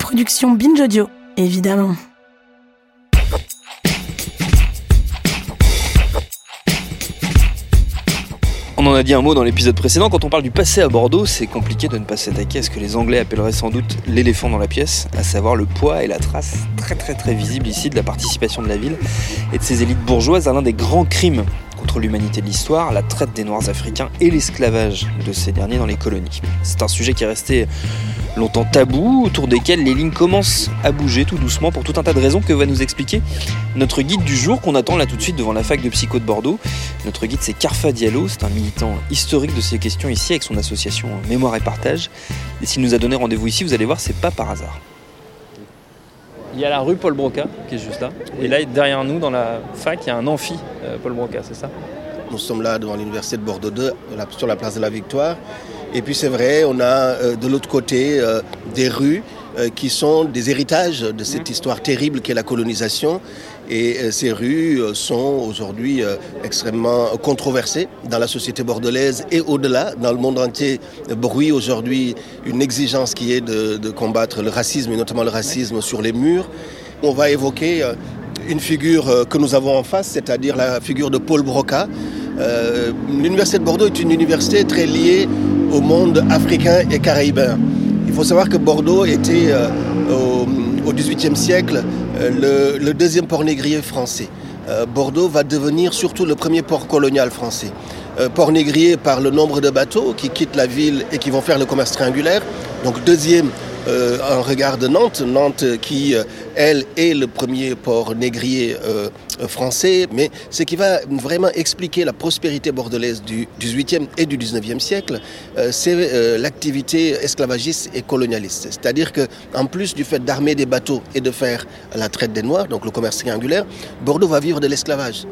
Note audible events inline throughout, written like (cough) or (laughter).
Production Binge Audio, évidemment. On en a dit un mot dans l'épisode précédent, quand on parle du passé à Bordeaux, c'est compliqué de ne pas s'attaquer à ce que les Anglais appelleraient sans doute l'éléphant dans la pièce, à savoir le poids et la trace très très très visible ici de la participation de la ville et de ses élites bourgeoises à l'un des grands crimes contre l'humanité de l'histoire, la traite des Noirs africains et l'esclavage de ces derniers dans les colonies. C'est un sujet qui est resté longtemps tabou, autour desquels les lignes commencent à bouger tout doucement pour tout un tas de raisons que va nous expliquer notre guide du jour qu'on attend là tout de suite devant la fac de psycho de Bordeaux. Notre guide c'est Carfa Diallo, c'est un militant historique de ces questions ici avec son association Mémoire et Partage. Et s'il nous a donné rendez-vous ici, vous allez voir, c'est pas par hasard. Il y a la rue Paul Broca qui est juste là. Et là, derrière nous, dans la fac, il y a un amphi euh, Paul Broca, c'est ça? Nous sommes là devant l'université de Bordeaux 2, là, sur la place de la Victoire. Et puis c'est vrai, on a euh, de l'autre côté euh, des rues euh, qui sont des héritages de cette histoire terrible qu'est la colonisation. Et euh, ces rues euh, sont aujourd'hui euh, extrêmement controversées dans la société bordelaise et au-delà. Dans le monde entier, bruit aujourd'hui une exigence qui est de, combattre le racisme et notamment le racisme sur les murs. On va évoquer une figure que nous avons en face, c'est-à-dire la figure de Paul Broca. L'université de Bordeaux est une université très liée au monde africain et caribéen. Il faut savoir que Bordeaux était euh, au, XVIIIe siècle le, le deuxième port négrier français. Euh, Bordeaux va devenir surtout le premier port colonial français. Euh, port négrier par le nombre de bateaux qui quittent la ville et qui vont faire le commerce triangulaire. Donc deuxième euh, en regard de Nantes, Nantes qui, euh, elle, est le premier port négrier euh, français, mais ce qui va vraiment expliquer la prospérité bordelaise du 18e et du 19e siècle, c'est l'activité esclavagiste et colonialiste. C'est-à-dire que en plus du fait d'armer des bateaux et de faire la traite des Noirs, donc le commerce triangulaire, Bordeaux va vivre de l'esclavage.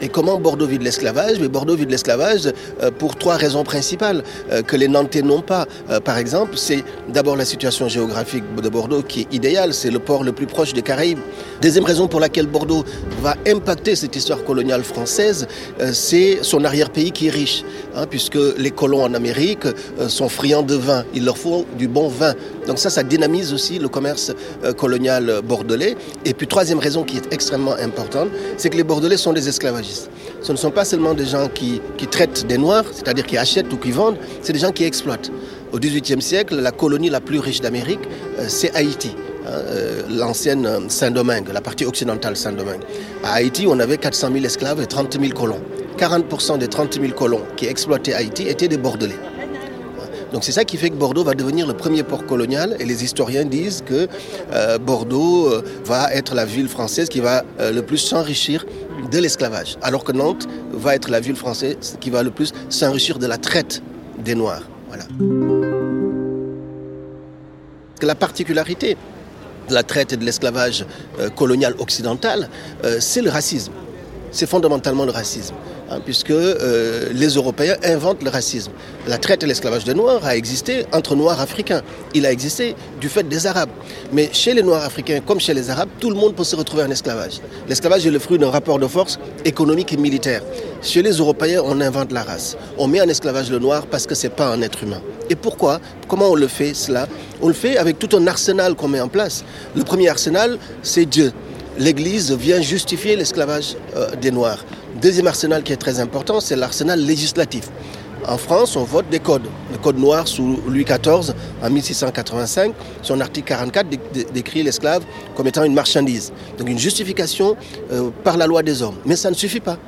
Et comment Bordeaux vit de l'esclavage? Mais Bordeaux vit de l'esclavage euh, pour trois raisons principales euh, que les Nantais n'ont pas. Euh, par exemple, c'est d'abord la situation géographique de Bordeaux qui est idéale, c'est le port le plus proche des Caraïbes. Deuxième raison pour laquelle Bordeaux va impacter cette histoire coloniale française, c'est son arrière-pays qui est riche, hein, puisque les colons en Amérique sont friands de vin, il leur faut du bon vin. Donc ça, ça dynamise aussi le commerce euh, colonial bordelais. Et puis troisième raison qui est extrêmement importante, c'est que les Bordelais sont des esclavagistes. Ce ne sont pas seulement des gens qui, qui traitent des Noirs, c'est-à-dire qui achètent ou qui vendent, c'est des gens qui exploitent. Au XVIIIe siècle, la colonie la plus riche d'Amérique, euh, c'est Haïti. hein, euh, L'ancienne Saint-Domingue, la partie occidentale Saint-Domingue. À Haïti, on avait 400 000 esclaves et 30 000 colons. 40% des 30 000 colons qui exploitaient Haïti étaient des Bordelais. Donc c'est ça qui fait que Bordeaux va devenir le premier port colonial et les historiens disent que euh, Bordeaux euh, va être la ville française qui va euh, le plus s'enrichir de l'esclavage, alors que Nantes va être la ville française qui va le plus s'enrichir de la traite des Noirs. Voilà. La particularité de la traite et de l'esclavage colonial occidental, c'est le racisme. C'est fondamentalement le racisme, hein, puisque euh, les Européens inventent le racisme. La traite et l'esclavage des Noirs a existé entre Noirs africains. Il a existé du fait des Arabes. Mais chez les Noirs africains, comme chez les Arabes, tout le monde peut se retrouver en esclavage. L'esclavage est le fruit d'un rapport de force économique et militaire. Chez les Européens, on invente la race. On met en esclavage le noir parce que ce n'est pas un être humain. Et pourquoi? Comment on le fait cela? On le fait avec tout un arsenal qu'on met en place. Le premier arsenal, c'est Dieu l'Église vient justifier l'esclavage euh, des Noirs. Deuxième arsenal qui est très important, c'est l'arsenal législatif. En France, on vote des codes. Le code noir sous Louis XIV en 1685, son article 44 dé- dé- décrit l'esclave comme étant une marchandise. Donc une justification euh, par la loi des hommes. Mais ça ne suffit pas.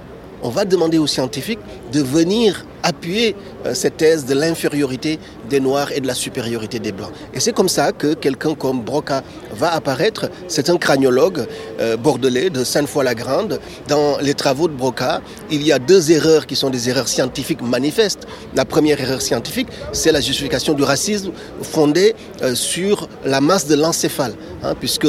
On va demander aux scientifiques de venir appuyer euh, cette thèse de l'infériorité des Noirs et de la supériorité des Blancs. Et c'est comme ça que quelqu'un comme Broca va apparaître. C'est un craniologue euh, bordelais de Sainte-Foy-la-Grande. Dans les travaux de Broca, il y a deux erreurs qui sont des erreurs scientifiques manifestes. La première erreur scientifique, c'est la justification du racisme fondée euh, sur la masse de l'encéphale. Hein, puisque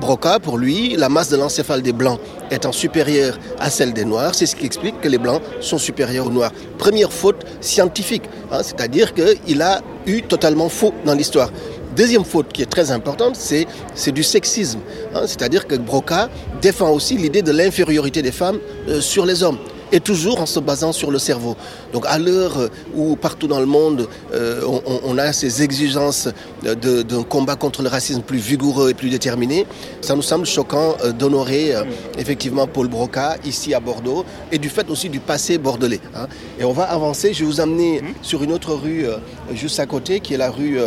Broca, pour lui, la masse de l'encéphale des Blancs étant supérieure à celle des Noirs, c'est ce qui explique que les Blancs sont supérieurs aux Noirs. Première faute scientifique, hein, c'est-à-dire qu'il a eu totalement faux dans l'histoire. Deuxième faute qui est très importante, c'est, du sexisme. Hein, c'est-à-dire que Broca défend aussi l'idée de l'infériorité des femmes euh, sur les hommes et toujours en se basant sur le cerveau. Donc à l'heure où partout dans le monde, euh, on, a ces exigences d'un combat contre le racisme plus vigoureux et plus déterminé, ça nous semble choquant euh, d'honorer euh, effectivement Paul Broca ici à Bordeaux et du fait aussi du passé bordelais. Hein. Et on va avancer, je vais vous amener sur une autre rue juste à côté qui est la rue,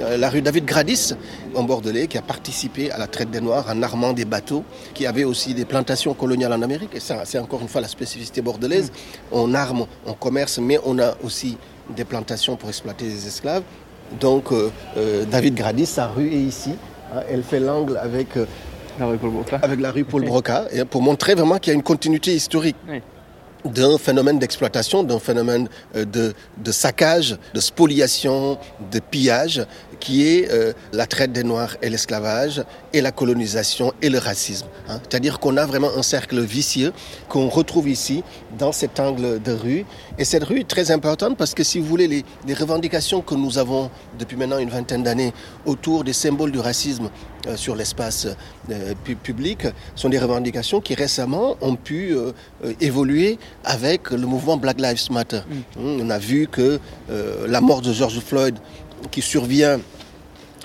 la rue David Gradis en Bordelais qui a participé à la traite des Noirs en armant des bateaux, qui avait aussi des plantations coloniales en Amérique. Et ça, c'est encore une fois la spécificité bordelaise. On arme, on commerce, mais on a aussi des plantations pour exploiter les esclaves. Donc euh, euh, David Gradis, sa rue est ici. Hein. elle fait l'angle avec, euh, la rue Paul Broca. avec la rue Paul Broca, et pour montrer vraiment qu'il y a une continuité historique d'un phénomène d'exploitation, d'un phénomène de, de, saccage, de spoliation, de pillage, qui est euh, la traite des Noirs et l'esclavage, et la colonisation et le racisme. Hein. C'est-à-dire qu'on a vraiment un cercle vicieux qu'on retrouve ici, dans cet angle de rue. Et cette rue est très importante parce que, si vous voulez, les, les revendications que nous avons depuis maintenant une vingtaine d'années autour des symboles du racisme euh, sur l'espace euh, public sont des revendications qui récemment ont pu euh, évoluer avec le mouvement Black Lives Matter. Mm. Hum, on a vu que la mort de George Floyd, qui survient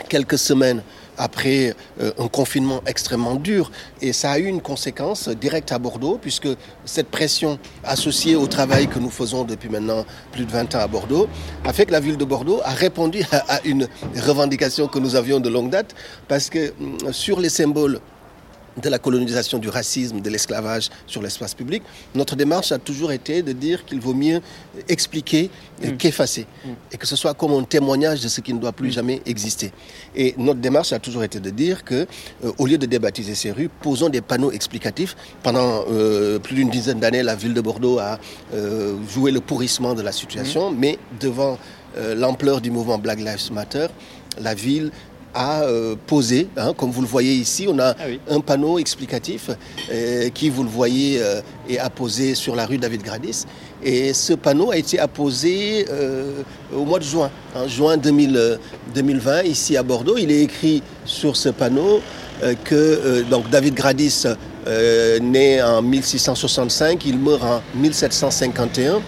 quelques semaines après euh, un confinement extrêmement dur. Et ça a eu une conséquence directe à Bordeaux, puisque cette pression associée au travail que nous faisons depuis maintenant plus de 20 ans à Bordeaux a fait que la ville de Bordeaux a répondu (laughs) à, une revendication que nous avions de longue date, parce que hum, sur les symboles de la colonisation du racisme, de l'esclavage sur l'espace public, notre démarche a toujours été de dire qu'il vaut mieux expliquer mm. qu'effacer, mm. et que ce soit comme un témoignage de ce qui ne doit plus mm. jamais exister. Et notre démarche a toujours été de dire que, euh, au lieu de débaptiser ces rues, posons des panneaux explicatifs. Pendant euh, plus d'une dizaine d'années, la ville de Bordeaux a euh, joué le pourrissement de la situation, mais devant l'ampleur du mouvement Black Lives Matter, la ville a euh, posé, hein, comme vous le voyez ici, on a ah un panneau explicatif euh, qui, vous le voyez, euh, est apposé sur la rue David Gradis. Et ce panneau a été apposé au mois de juin, en juin 2020, ici à Bordeaux. Il est écrit sur ce panneau que donc David Gradis, né en 1665, il meurt en 1751.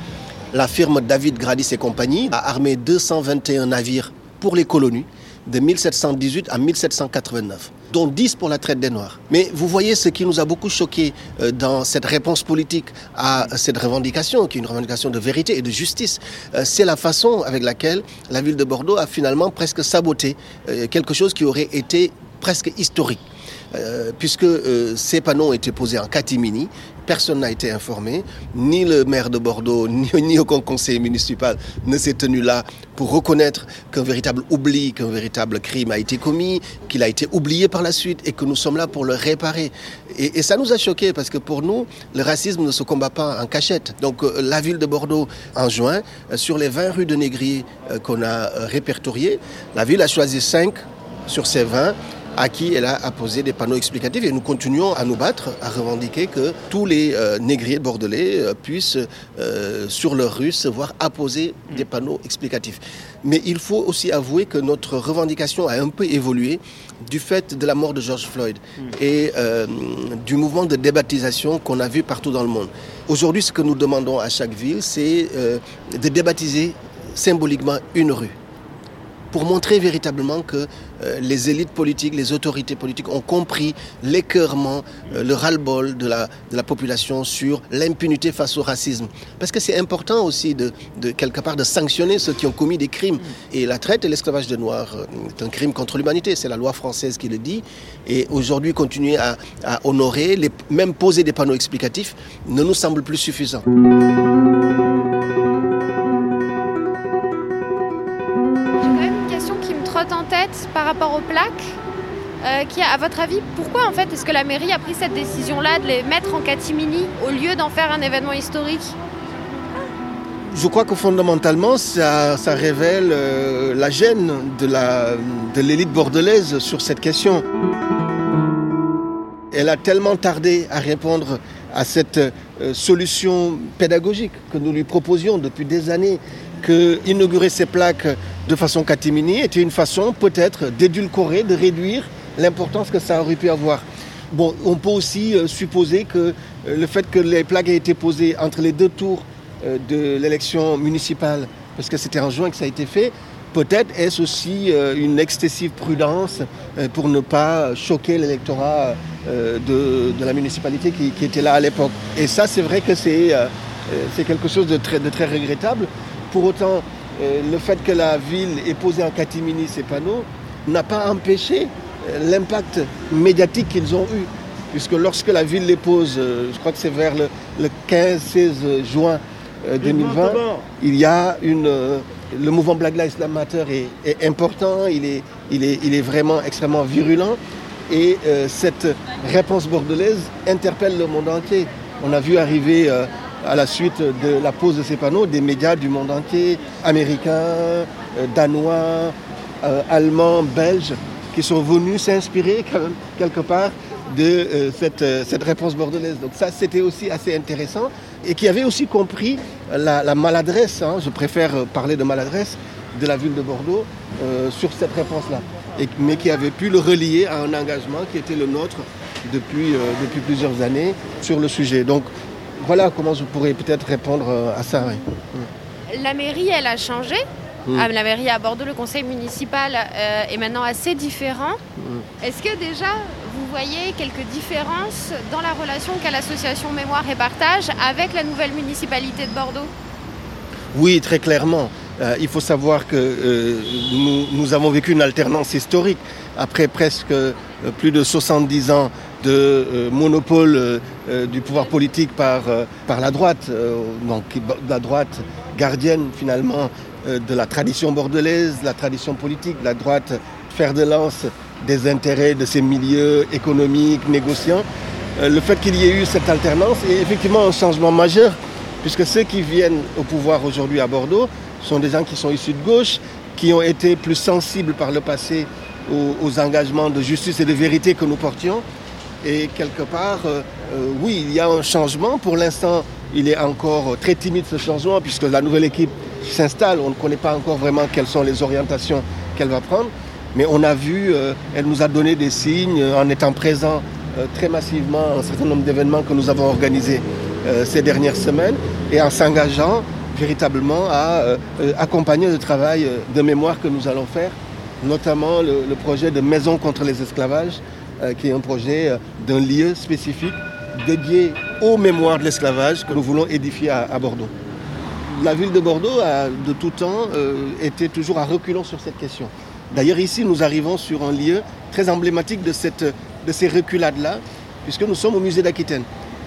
La firme David Gradis et compagnie a armé 221 navires pour les colonies de 1718 à 1789 dont 10 pour la traite des Noirs. Mais vous voyez ce qui nous a beaucoup choqué euh, dans cette réponse politique à cette revendication, qui est une revendication de vérité et de justice, euh, c'est la façon avec laquelle la ville de Bordeaux a finalement presque saboté euh, quelque chose qui aurait été presque historique. Euh, puisque euh, ces panneaux ont été posés en catimini, personne n'a été informé, ni le maire de Bordeaux, (laughs) ni, aucun conseiller municipal ne s'est tenu là pour reconnaître qu'un véritable oubli, qu'un véritable crime a été commis, qu'il a été oublié par la suite et que nous sommes là pour le réparer. Et, ça nous a choqués parce que pour nous, le racisme ne se combat pas en cachette. Donc euh, la ville de Bordeaux, en juin, sur les 20 rues de Négrier qu'on a répertoriées, la ville a choisi 5 sur ces 20 à qui elle a apposé des panneaux explicatifs et nous continuons à nous battre, à revendiquer que tous les euh, négriers bordelais euh, puissent euh, sur leur rue se voir apposer des panneaux explicatifs. Mais il faut aussi avouer que notre revendication a un peu évolué du fait de la mort de George Floyd et du mouvement de débaptisation qu'on a vu partout dans le monde. Aujourd'hui, ce que nous demandons à chaque ville, c'est de débaptiser symboliquement une rue pour montrer véritablement que euh, les élites politiques, les autorités politiques ont compris l'écœurement, euh, le ras-le-bol de la, population sur l'impunité face au racisme. Parce que c'est important aussi de, quelque part de sanctionner ceux qui ont commis des crimes. Et la traite et l'esclavage de Noirs euh, est un crime contre l'humanité, c'est la loi française qui le dit. Et aujourd'hui, continuer à, honorer, même poser des panneaux explicatifs, ne nous semble plus suffisant. Par rapport aux plaques. Euh, qui, à votre avis, pourquoi en fait est-ce que la mairie a pris cette décision-là de les mettre en catimini au lieu d'en faire un événement historique? Je crois que fondamentalement, ça, révèle euh, la gêne de l'élite bordelaise sur cette question. Elle a tellement tardé à répondre à cette euh, solution pédagogique que nous lui proposions depuis des années, que inaugurer ces plaques de façon catimini était une façon peut-être d'édulcorer, de réduire l'importance que ça aurait pu avoir. Bon, on peut aussi euh, supposer que euh, le fait que les plaques aient été posées entre les deux tours euh, de l'élection municipale, parce que c'était en juin que ça a été fait, peut-être est-ce aussi une excessive prudence pour ne pas choquer l'électorat de, la municipalité qui, était là à l'époque. Et ça, c'est vrai que c'est quelque chose de très, de très regrettable. Pour autant, le fait que la ville ait posé en catimini ces panneaux n'a pas empêché l'impact médiatique qu'ils ont eu. Puisque lorsque la ville les pose, euh, je crois que c'est vers le, 15-16 juin 2020, euh, il y a une, euh, le mouvement Black Lives Matter est, important, il est, il, est, il est vraiment extrêmement virulent. Et cette réponse bordelaise interpelle le monde entier. On a vu arriver à la suite de la pose de ces panneaux des médias du monde entier, américains, danois, allemands, belges, qui sont venus s'inspirer (laughs) quelque part de euh, cette, euh, cette, réponse bordelaise. Donc ça, c'était aussi assez intéressant et qui avait aussi compris la, maladresse, hein, je préfère parler de maladresse, de la ville de Bordeaux euh, sur cette réponse-là, mais qui avait pu le relier à un engagement qui était le nôtre depuis, depuis plusieurs années sur le sujet. Donc voilà comment je pourrais peut-être répondre à ça. La mairie, elle a changé Mm. À la mairie à Bordeaux, le conseil municipal euh, est maintenant assez différent. Mm. Est-ce que déjà vous voyez quelques différences dans la relation qu'a l'association Mémoire et Partage avec la nouvelle municipalité de Bordeaux? Oui, très clairement. Euh, il faut savoir que euh, nous, avons vécu une alternance historique après presque plus de 70 ans de monopole du pouvoir politique par, par la droite, donc la droite gardienne finalement euh, de la tradition bordelaise, la tradition politique, la droite faire de lance des intérêts de ces milieux économiques, négociants. Euh, le fait qu'il y ait eu cette alternance est effectivement un changement majeur, puisque ceux qui viennent au pouvoir aujourd'hui à Bordeaux sont des gens qui sont issus de gauche, qui ont été plus sensibles par le passé aux, engagements de justice et de vérité que nous portions. Et quelque part, euh, oui, il y a un changement. Pour l'instant, il est encore très timide ce changement, puisque la nouvelle équipe s'installe. On ne connaît pas encore vraiment quelles sont les orientations qu'elle va prendre. Mais on a vu, euh, elle nous a donné des signes euh, en étant présent euh, très massivement à un certain nombre d'événements que nous avons organisés ces dernières semaines et en s'engageant véritablement à accompagner le travail de mémoire que nous allons faire, notamment le, projet de Maison contre les esclavages, qui est un projet d'un lieu spécifique dédié aux mémoires de l'esclavage que nous voulons édifier à Bordeaux la ville de Bordeaux a de tout temps euh, été toujours à reculons sur cette question. D'ailleurs ici nous arrivons sur un lieu très emblématique de, cette, de ces reculades-là, puisque nous sommes au musée d'Aquitaine.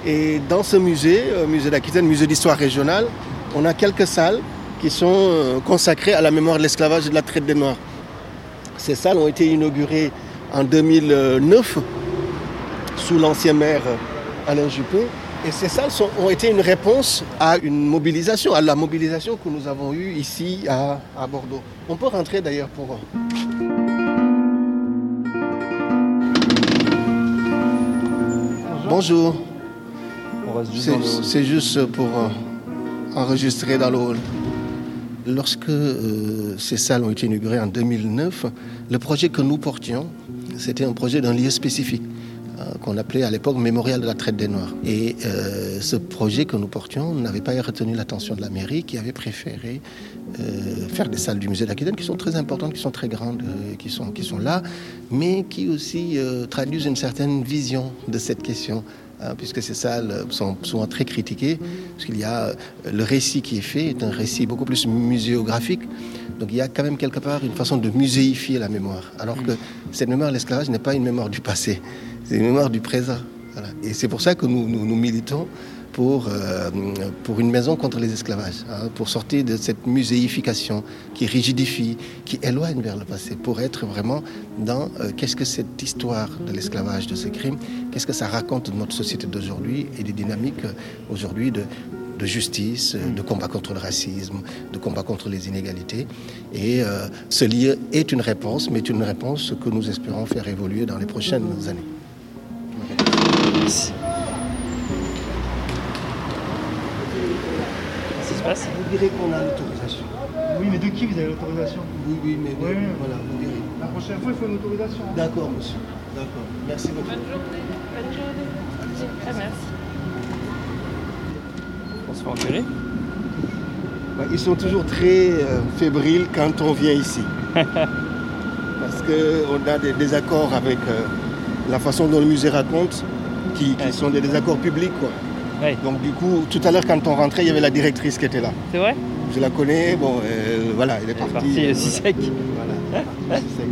Et dans ce musée, euh, musée d'Aquitaine, musée d'histoire régionale, on a quelques salles qui sont euh, consacrées à la mémoire de l'esclavage et de la traite des Noirs. Ces salles ont été inaugurées en 2009 sous l'ancien maire Alain Juppé et ces salles ont été une réponse à une mobilisation, à la mobilisation que nous avons eue ici à, Bordeaux. On peut rentrer d'ailleurs pour... Bonjour. C'est juste pour euh, enregistrer dans le hall. Lorsque euh, ces salles ont été inaugurées en 2009, le projet que nous portions, c'était un projet d'un lieu spécifique. Euh, qu'on appelait à l'époque Mémorial de la traite des Noirs. Et euh, ce projet que nous portions n'avait pas retenu l'attention de la mairie qui avait préféré euh, faire des salles du musée d'Aquitaine qui sont très importantes, qui sont très grandes, sont, qui sont là, mais qui aussi traduisent une certaine vision de cette question. Hein, puisque ces salles sont souvent très critiquées, parce qu'il y a le récit qui est fait est un récit beaucoup plus muséographique. Donc il y a quand même quelque part une façon de muséifier la mémoire, alors que cette mémoire l'esclavage n'est pas une mémoire du passé, c'est une mémoire du présent. Et c'est pour ça que nous, nous, militons pour, euh, pour une maison contre les esclavages, hein, pour sortir de cette muséification qui rigidifie, qui éloigne vers le passé, pour être vraiment dans euh, qu'est-ce que cette histoire de l'esclavage, de ce crime, qu'est-ce que ça raconte de notre société d'aujourd'hui et des dynamiques euh, aujourd'hui de, de justice, de combat contre le racisme, de combat contre les inégalités. Et ce livre est une réponse, mais une réponse que nous espérons faire évoluer dans les prochaines années. Merci. Vous direz qu'on a l'autorisation. Oui, mais de qui vous avez l'autorisation? Oui, oui, mais voilà, vous direz. La prochaine fois, il faut une autorisation. D'accord, monsieur. D'accord. Merci beaucoup. Bonne journée. Bonne journée. Ah, merci. On se fait enculer Ils sont toujours très euh, fébriles quand on vient ici. (laughs) Parce qu'on a des désaccords avec euh, la façon dont le musée raconte, qui, qui sont des désaccords publics. Quoi. Donc du coup, tout à l'heure quand on rentrait, il y avait la directrice qui était là. C'est vrai Je la connais, bon, euh, voilà, elle est partie. partie euh, si sec. Voilà, sec.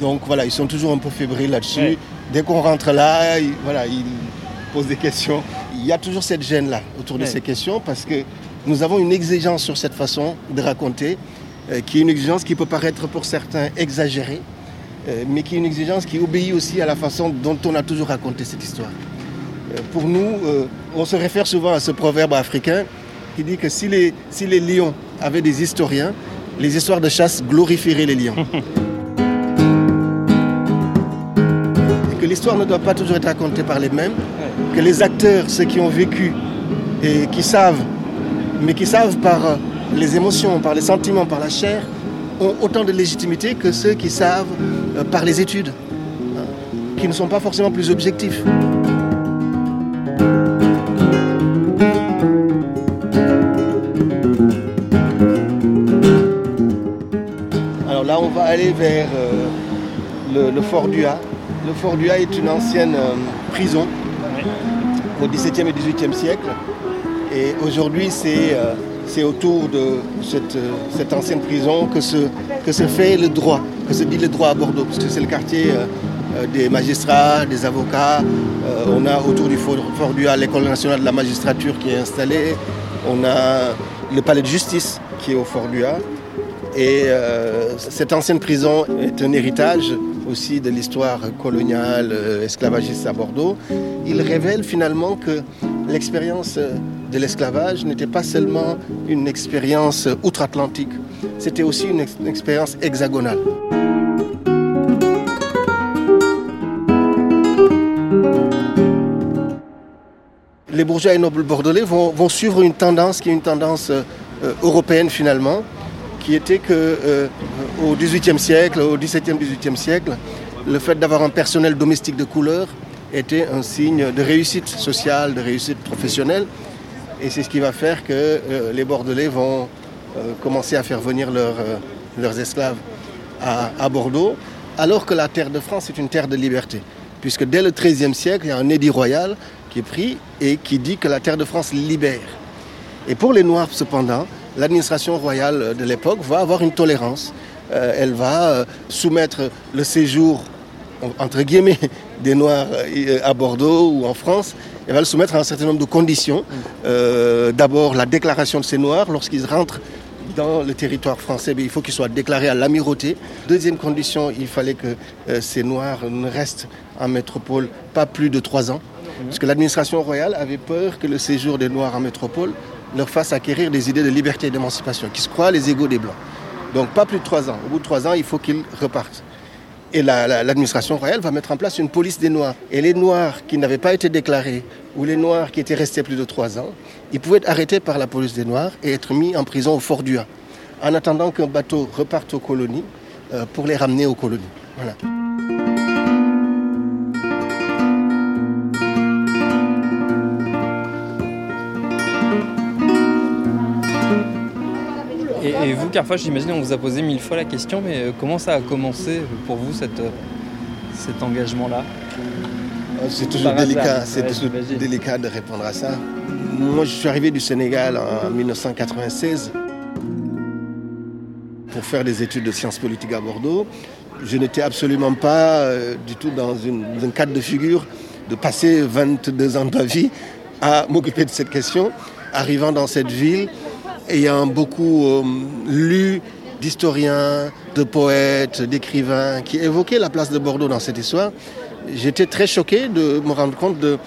Donc voilà, ils sont toujours un peu fébriles là-dessus. Ouais. Dès qu'on rentre là, ils, voilà, ils posent des questions. Il y a toujours cette gêne-là autour de ces questions parce que nous avons une exigence sur cette façon de raconter, euh, qui est une exigence qui peut paraître pour certains exagérée, euh, mais qui est une exigence qui obéit aussi à la façon dont on a toujours raconté cette histoire. Euh, pour nous, euh, on se réfère souvent à ce proverbe africain qui dit que si les, si les lions avaient des historiens, les histoires de chasse glorifieraient les lions. (laughs) Et que l'histoire ne doit pas toujours être racontée par les mêmes, que les acteurs, ceux qui ont vécu et qui savent, mais qui savent par euh, les émotions, par les sentiments, par la chair, ont autant de légitimité que ceux qui savent euh, par les études, hein, qui ne sont pas forcément plus objectifs. Alors là, on va aller vers euh, le, le fort d'Ua. Le fort d'Ua est une ancienne euh, prison au XVIIe et XVIIIe siècle. Et aujourd'hui, c'est c'est autour de cette, euh, ancienne prison que se, fait le droit, que se dit le droit à Bordeaux, parce que c'est le quartier euh, euh, des magistrats, des avocats. On a autour du fort, fort l'école nationale de la magistrature qui est installée. On a le palais de justice qui est au fort d'Ua. Et cette ancienne prison est un héritage aussi de l'histoire coloniale esclavagiste à Bordeaux. Il révèle finalement que l'expérience de l'esclavage n'était pas seulement une expérience outre-Atlantique, c'était aussi une, ex- une expérience hexagonale. Les bourgeois et nobles bordelais vont, vont suivre une tendance qui est une tendance euh, euh, européenne finalement, qui était que euh, au XVIIIe siècle, au XVIIe, XVIIIe siècle, le fait d'avoir un personnel domestique de couleur était un signe de réussite sociale, de réussite professionnelle. Et c'est ce qui va faire que euh, les Bordelais vont euh, commencer à faire venir leurs, euh, leurs esclaves à, à Bordeaux, alors que la terre de France est une terre de liberté. Puisque dès le XIIIe siècle, il y a un édit royal qui est pris et qui dit que la terre de France libère. Et pour les Noirs, cependant, l'administration royale de l'époque va avoir une tolérance. Elle va soumettre le séjour, entre guillemets, (laughs) des Noirs euh, à Bordeaux ou en France. Elle va le soumettre à un certain nombre de conditions. Euh, D'abord, la déclaration de ces Noirs lorsqu'ils rentrent dans le territoire français, ben, il faut qu'ils soient déclarés à l'amirauté. Deuxième condition, il fallait que euh, ces Noirs ne restent en métropole pas plus de trois ans. Parce que l'administration royale avait peur que le séjour des Noirs en métropole leur fasse acquérir des idées de liberté et d'émancipation, qui se croient les égaux des Blancs. Donc pas plus de trois ans. Au bout de trois ans, il faut qu'ils repartent. Et la- la- l'administration royale va mettre en place une police des Noirs. Et les Noirs qui n'avaient pas été déclarés ou les Noirs qui étaient restés plus de trois ans, ils pouvaient être arrêtés par la police des Noirs et être mis en prison au Fort d'Ua, en attendant qu'un bateau reparte aux colonies euh, pour les ramener aux colonies. Et, vous, Carfache, j'imagine, on vous a posé mille fois la question, mais euh, comment ça a commencé pour vous cette, euh, cet engagement-là? Euh, C'est toujours délicat, c'est toujours délicat de répondre à ça. Moi, je suis arrivé du Sénégal en 1996 pour faire des études de sciences politiques à Bordeaux. je n'étais absolument pas euh, du tout dans, une, dans un cadre de figure de passer 22 ans de ma vie à m'occuper de cette question, arrivant dans cette ville, ayant beaucoup euh, lu d'historiens, de poètes, d'écrivains qui évoquaient la place de Bordeaux dans cette histoire, j'étais très choqué de me rendre compte de,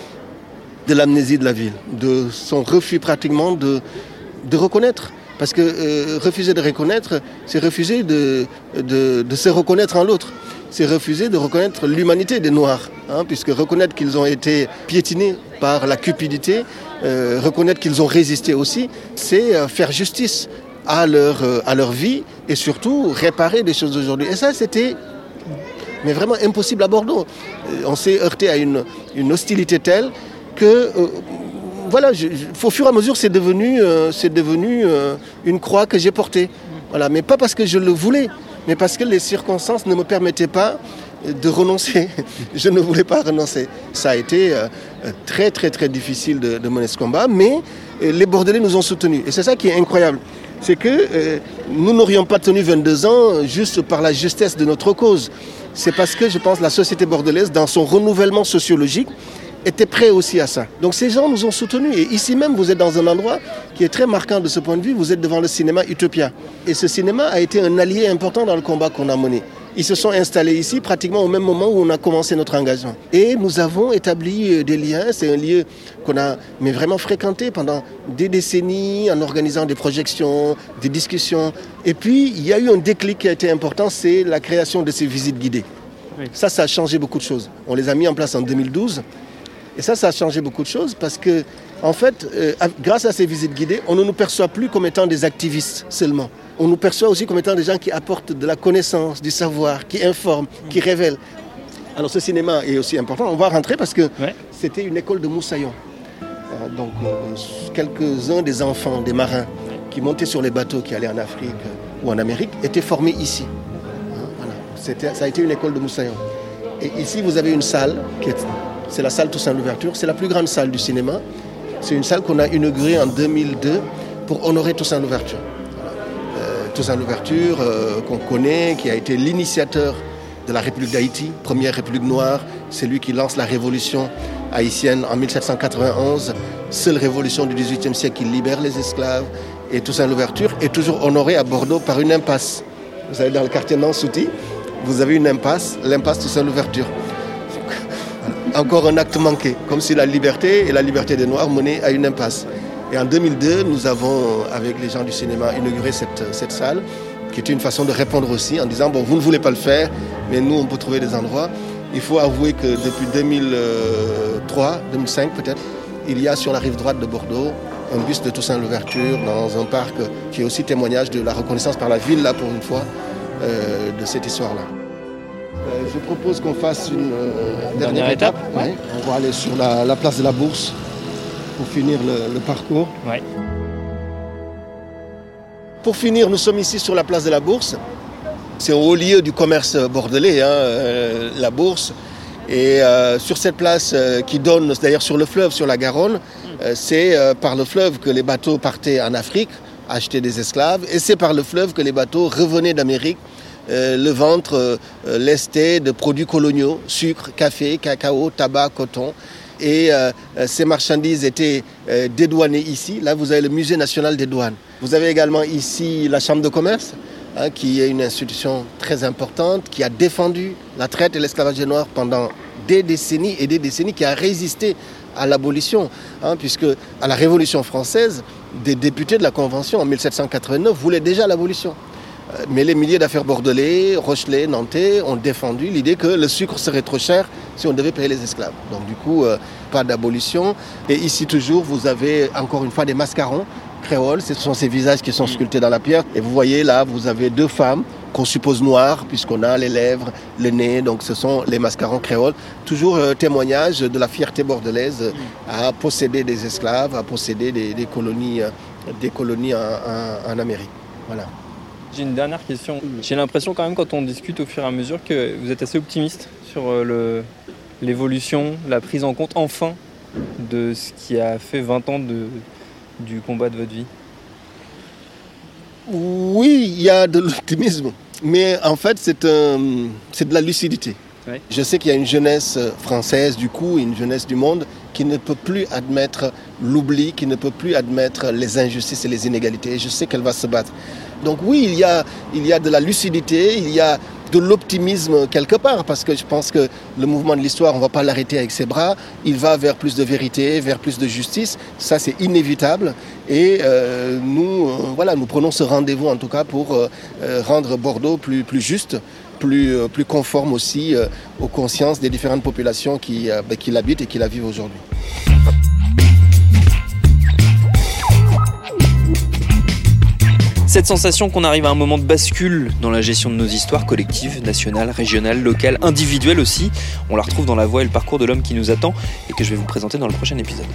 l'amnésie de la ville, de son refus pratiquement de, reconnaître. Parce que euh, refuser de reconnaître, c'est refuser de se reconnaître en l'autre. C'est refuser de reconnaître l'humanité des Noirs, hein, puisque reconnaître qu'ils ont été piétinés par la cupidité, euh, reconnaître qu'ils ont résisté aussi, c'est euh, faire justice à leur, euh, à leur vie et surtout réparer des choses aujourd'hui. Et ça, c'était mais vraiment impossible à Bordeaux. On s'est heurté à une, hostilité telle que, voilà, au fur et à mesure, c'est devenu, c'est devenu une croix que j'ai portée. Voilà, mais pas parce que je le voulais, mais parce que les circonstances ne me permettaient pas de renoncer. (laughs) Je ne voulais pas renoncer. Ça a été euh, très très très difficile de, de mener ce combat, mais euh, les Bordelais nous ont soutenus. Et c'est ça qui est incroyable. C'est que euh, nous n'aurions pas tenu 22 ans juste par la justesse de notre cause. C'est parce que je pense la société bordelaise, dans son renouvellement sociologique, était prêt aussi à ça. Donc ces gens nous ont soutenus. Et ici même, vous êtes dans un endroit qui est très marquant de ce point de vue. Vous êtes devant le cinéma Utopia. Et ce cinéma a été un allié important dans le combat qu'on a mené. Ils se sont installés ici pratiquement au même moment où on a commencé notre engagement. Et nous avons établi euh, des liens. C'est un lieu qu'on a mais vraiment fréquenté pendant des décennies en organisant des projections, des discussions. Et puis, il y a eu un déclic qui a été important, c'est la création de ces visites guidées. Ça, ça a changé beaucoup de choses. On les a mis en place en 2012. Et ça, ça a changé beaucoup de choses parce que, en fait, euh, grâce à ces visites guidées, on ne nous perçoit plus comme étant des activistes seulement. On nous perçoit aussi comme étant des gens qui apportent de la connaissance, du savoir, qui informent, qui révèlent. Alors ce cinéma est aussi important. On va rentrer parce que Ouais. c'était une école de moussaillons. Euh, donc euh, quelques-uns des enfants, des marins qui montaient sur les bateaux qui allaient en Afrique ou en Amérique étaient formés ici. Hein, voilà. Ça a été une école de moussaillons. Et ici, vous avez une salle, c'est la salle Toussaint l'Ouverture. C'est la plus grande salle du cinéma. C'est une salle qu'on a inaugurée en 2002 pour honorer Toussaint l'Ouverture. Euh, Toussaint l'Ouverture, euh, qu'on connaît, qui a été l'initiateur de la République d'Haïti, première République noire. C'est lui qui lance la révolution haïtienne en 1791, seule révolution du XVIIIe siècle qui libère les esclaves. Et Toussaint l'Ouverture est toujours honoré à Bordeaux par une impasse. Vous savez, dans le quartier Nansouti, vous avez une impasse, l'impasse Toussaint l'Ouverture. Encore un acte manqué, comme si la liberté et la liberté des Noirs menaient à une impasse. Et en 2002, nous avons, avec les gens du cinéma, inauguré cette, salle, qui était une façon de répondre aussi, en disant, bon, vous ne voulez pas le faire, mais nous, on peut trouver des endroits. Il faut avouer que depuis 2003, 2005 peut-être, il y a sur la rive droite de Bordeaux un bus de Toussaint l'Ouverture dans un parc qui est aussi témoignage de la reconnaissance par la ville, là, pour une fois, euh, de cette histoire-là. Je propose qu'on fasse une euh, dernière, étape, Ouais. On va aller sur la, la place de la Bourse pour finir le, le parcours. Ouais. Pour finir, nous sommes ici sur la place de la Bourse. C'est un haut lieu du commerce bordelais, hein, euh, la Bourse. Et euh, sur cette place euh, qui donne d'ailleurs sur le fleuve, sur la Garonne, euh, c'est par le fleuve que les bateaux partaient en Afrique, acheter des esclaves, et c'est par le fleuve que les bateaux revenaient d'Amérique, euh, le ventre euh, lesté de produits coloniaux, sucre, café, cacao, tabac, coton. Et euh, ces marchandises étaient dédouanées ici. Là, vous avez le Musée national des douanes. Vous avez également ici la Chambre de commerce, hein, qui est une institution très importante, qui a défendu la traite et l'esclavage des Noirs pendant des décennies et des décennies, qui a résisté à l'abolition, hein, puisque à la Révolution française, des députés de la Convention en 1789 voulaient déjà l'abolition. Mais les milliers d'affaires bordelais, rochelais, nantais ont défendu l'idée que le sucre serait trop cher si on devait payer les esclaves. Donc du coup, euh, pas d'abolition. Et ici toujours, vous avez encore une fois des mascarons créoles. Ce sont ces visages qui sont sculptés dans la pierre. Et vous voyez là, vous avez deux femmes qu'on suppose noires, puisqu'on a les lèvres, le nez. Donc ce sont les mascarons créoles. Toujours euh, témoignage de la fierté bordelaise euh, à posséder des esclaves, à posséder des, des colonies, euh, des colonies en, en- en Amérique. Voilà. J'ai une dernière question. J'ai l'impression quand même quand on discute au fur et à mesure que vous êtes assez optimiste sur euh, le- l'évolution, la prise en compte enfin de ce qui a fait 20 ans de, du combat de votre vie. Oui, il y a de l'optimisme, mais en fait, c'est c'est de la lucidité. Ouais. Je sais qu'il y a une jeunesse française, du coup, une jeunesse du monde, qui ne peut plus admettre l'oubli, qui ne peut plus admettre les injustices et les inégalités. Je sais qu'elle va se battre. Donc oui, il y a, il y a de la lucidité, il y a de l'optimisme quelque part, parce que je pense que le mouvement de l'histoire, on ne va pas l'arrêter avec ses bras, il va vers plus de vérité, vers plus de justice, ça c'est inévitable, et euh, nous, euh, voilà, nous prenons ce rendez-vous en tout cas pour euh, rendre Bordeaux plus, plus juste, plus, plus conforme aussi aux consciences des différentes populations qui, ben, qui l'habitent et qui la vivent aujourd'hui. Cette sensation qu'on arrive à un moment de bascule dans la gestion de nos histoires collectives, nationales, régionales, locales, individuelles aussi, on la retrouve dans la voie et le parcours de l'homme qui nous attend et que je vais vous présenter dans le prochain épisode.